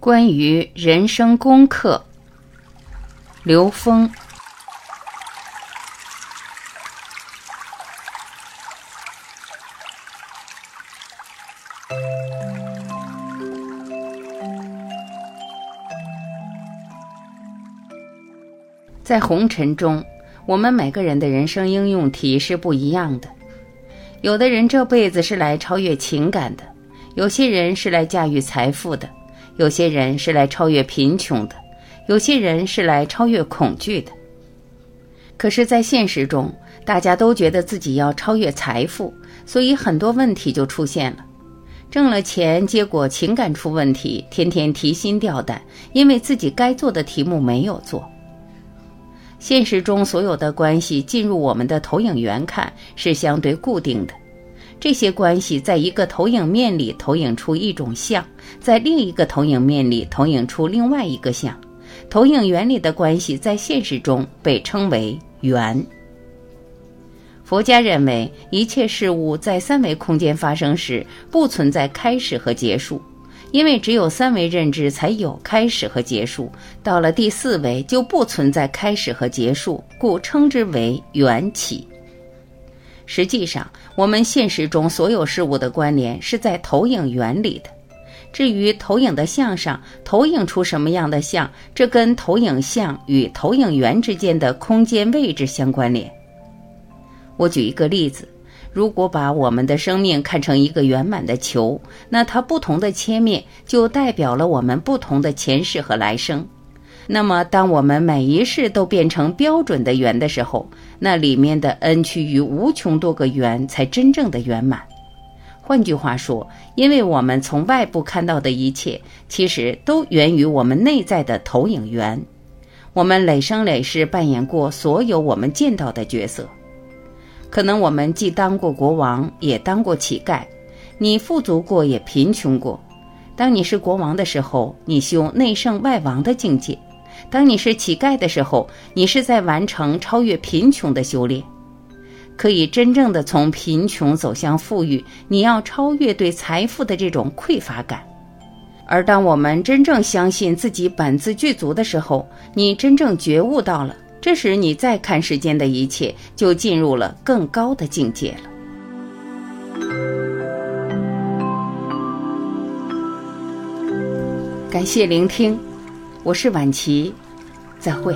关于人生功课，刘峰。在红尘中，我们每个人的人生应用题是不一样的。有的人这辈子是来超越情感的，有些人是来驾驭财富的。有些人是来超越贫穷的，有些人是来超越恐惧的。可是，在现实中，大家都觉得自己要超越财富，所以很多问题就出现了。挣了钱，结果情感出问题，天天提心吊胆，因为自己该做的题目没有做。现实中，所有的关系进入我们的投影源看是相对固定的。这些关系在一个投影面里投影出一种像，在另一个投影面里投影出另外一个像。投影原理的关系在现实中被称为缘。佛家认为，一切事物在三维空间发生时不存在开始和结束，因为只有三维认知才有开始和结束。到了第四维就不存在开始和结束，故称之为缘起。实际上，我们现实中所有事物的关联是在投影原理的。至于投影的像上投影出什么样的像，这跟投影像与投影源之间的空间位置相关联。我举一个例子：如果把我们的生命看成一个圆满的球，那它不同的切面就代表了我们不同的前世和来生。那么，当我们每一世都变成标准的圆的时候，那里面的 n 趋于无穷多个圆才真正的圆满。换句话说，因为我们从外部看到的一切，其实都源于我们内在的投影源。我们累生累世扮演过所有我们见到的角色，可能我们既当过国王，也当过乞丐；你富足过，也贫穷过。当你是国王的时候，你修内圣外王的境界。当你是乞丐的时候，你是在完成超越贫穷的修炼，可以真正的从贫穷走向富裕。你要超越对财富的这种匮乏感，而当我们真正相信自己本自具足的时候，你真正觉悟到了，这时你再看世间的一切，就进入了更高的境界了。感谢聆听。我是晚琪，再会。